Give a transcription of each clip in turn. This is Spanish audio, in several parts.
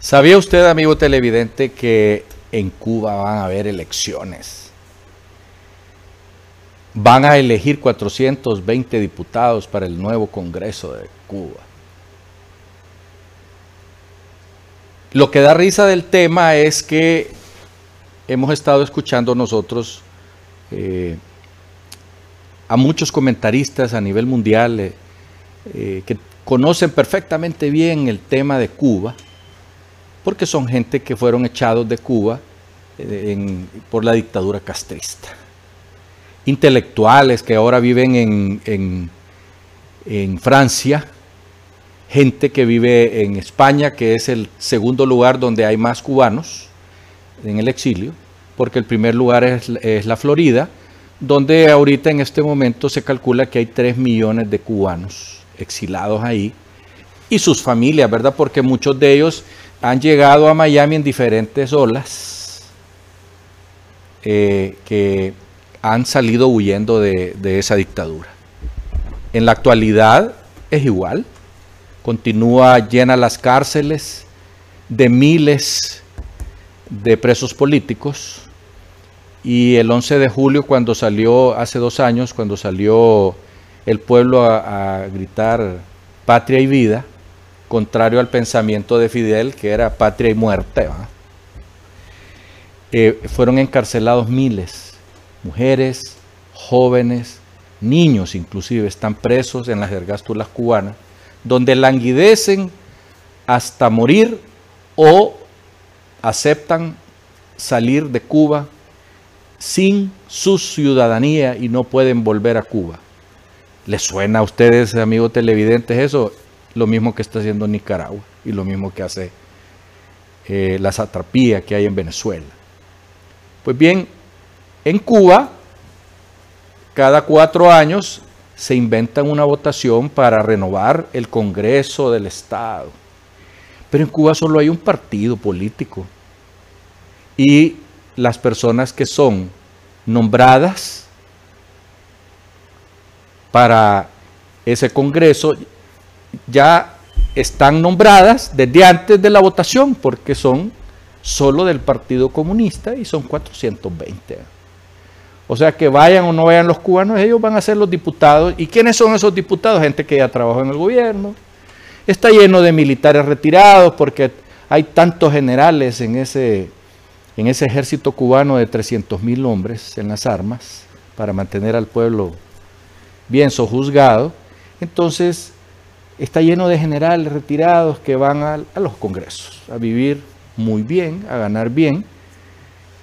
¿Sabía usted, amigo televidente, que en Cuba van a haber elecciones? Van a elegir 420 diputados para el nuevo Congreso de Cuba. Lo que da risa del tema es que hemos estado escuchando nosotros eh, a muchos comentaristas a nivel mundial eh, eh, que conocen perfectamente bien el tema de Cuba, porque son gente que fueron echados de Cuba por la dictadura castrista. Intelectuales que ahora viven en, en Francia, gente que vive en España, que es el segundo lugar donde hay más cubanos en el exilio, porque el primer lugar es, la Florida, donde ahorita en este momento se calcula que hay 3 millones de cubanos exilados ahí y sus familias, ¿verdad? Porque muchos de ellos han llegado a Miami en diferentes olas eh, que han salido huyendo de esa dictadura. En la actualidad es igual continúa llena las cárceles de miles de presos políticos y el 11 de julio cuando salió, hace dos años, cuando salió el pueblo a, gritar patria y vida, contrario al pensamiento de Fidel que era patria y muerte, eh, fueron encarcelados miles, mujeres, jóvenes, niños inclusive, están presos en las ergástulas cubanas donde languidecen hasta morir o aceptan salir de Cuba sin su ciudadanía y no pueden volver a Cuba. ¿Les suena a ustedes, amigos televidentes, eso? Lo mismo que está haciendo Nicaragua y lo mismo que hace eh, la satrapía que hay en Venezuela. Pues bien, en Cuba, cada cuatro años se inventan una votación para renovar el Congreso del Estado. Pero en Cuba solo hay un partido político. Y las personas que son nombradas para ese Congreso ya están nombradas desde antes de la votación, porque son solo del Partido Comunista y son 420. O sea, que vayan o no vayan los cubanos, ellos van a ser los diputados. ¿Y quiénes son esos diputados? Gente que ya trabajó en el gobierno. Está lleno de militares retirados porque hay tantos generales en ese, en ese ejército cubano de 300 mil hombres en las armas para mantener al pueblo bien sojuzgado. Entonces, está lleno de generales retirados que van a, los congresos a vivir muy bien, a ganar bien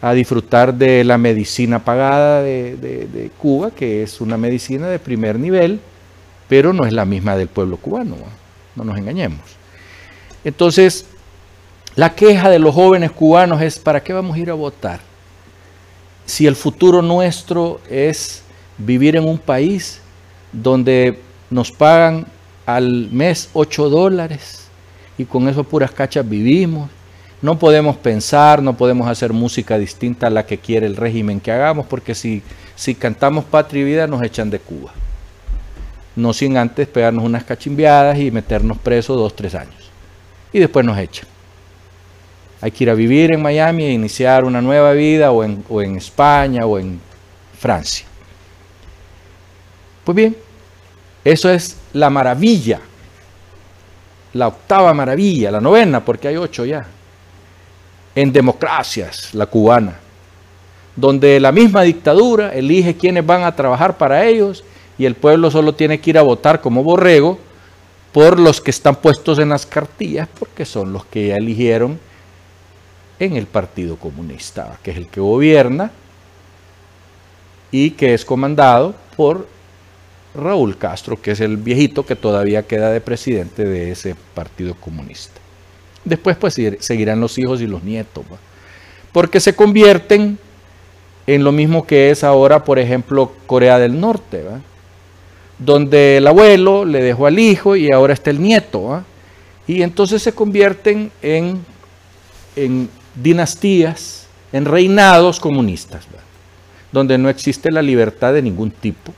a disfrutar de la medicina pagada de, Cuba, que es una medicina de primer nivel, pero no es la misma del pueblo cubano, no nos engañemos. Entonces, la queja de los jóvenes cubanos es, ¿para qué vamos a ir a votar? Si el futuro nuestro es vivir en un país donde nos pagan al mes 8 dólares y con eso puras cachas vivimos no podemos pensar, no podemos hacer música distinta a la que quiere el régimen que hagamos, porque si, si cantamos Patria y Vida nos echan de Cuba. No sin antes pegarnos unas cachimbiadas y meternos presos dos, tres años. Y después nos echan. Hay que ir a vivir en Miami e iniciar una nueva vida o en, o en España o en Francia. Pues bien, eso es la maravilla, la octava maravilla, la novena, porque hay ocho ya en democracias, la cubana, donde la misma dictadura elige quienes van a trabajar para ellos y el pueblo solo tiene que ir a votar como borrego por los que están puestos en las cartillas, porque son los que ya eligieron en el Partido Comunista, que es el que gobierna y que es comandado por Raúl Castro, que es el viejito que todavía queda de presidente de ese Partido Comunista. Después pues seguirán los hijos y los nietos, porque se convierten en lo mismo que es ahora, por ejemplo, Corea del Norte, donde el abuelo le dejó al hijo y ahora está el nieto, y entonces se convierten en, en dinastías, en reinados comunistas, donde no existe la libertad de ningún tipo,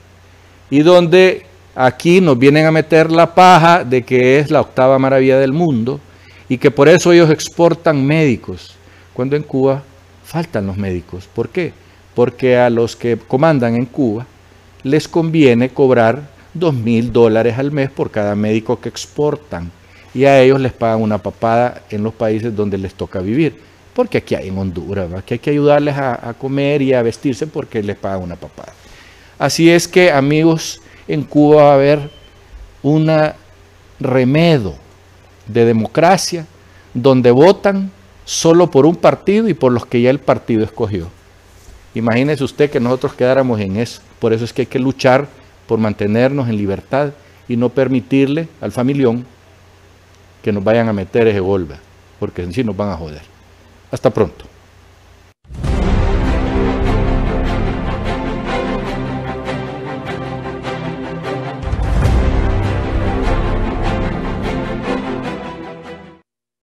y donde aquí nos vienen a meter la paja de que es la octava maravilla del mundo, y que por eso ellos exportan médicos, cuando en Cuba faltan los médicos. ¿Por qué? Porque a los que comandan en Cuba les conviene cobrar dos mil dólares al mes por cada médico que exportan y a ellos les pagan una papada en los países donde les toca vivir. Porque aquí hay en Honduras, que hay que ayudarles a, a, comer y a vestirse porque les pagan una papada. Así es que, amigos, en Cuba va a haber un remedo de democracia donde votan solo por un partido y por los que ya el partido escogió. Imagínese usted que nosotros quedáramos en eso. Por eso es que hay que luchar por mantenernos en libertad y no permitirle al familión que nos vayan a meter ese golpe, porque en sí nos van a joder. Hasta pronto.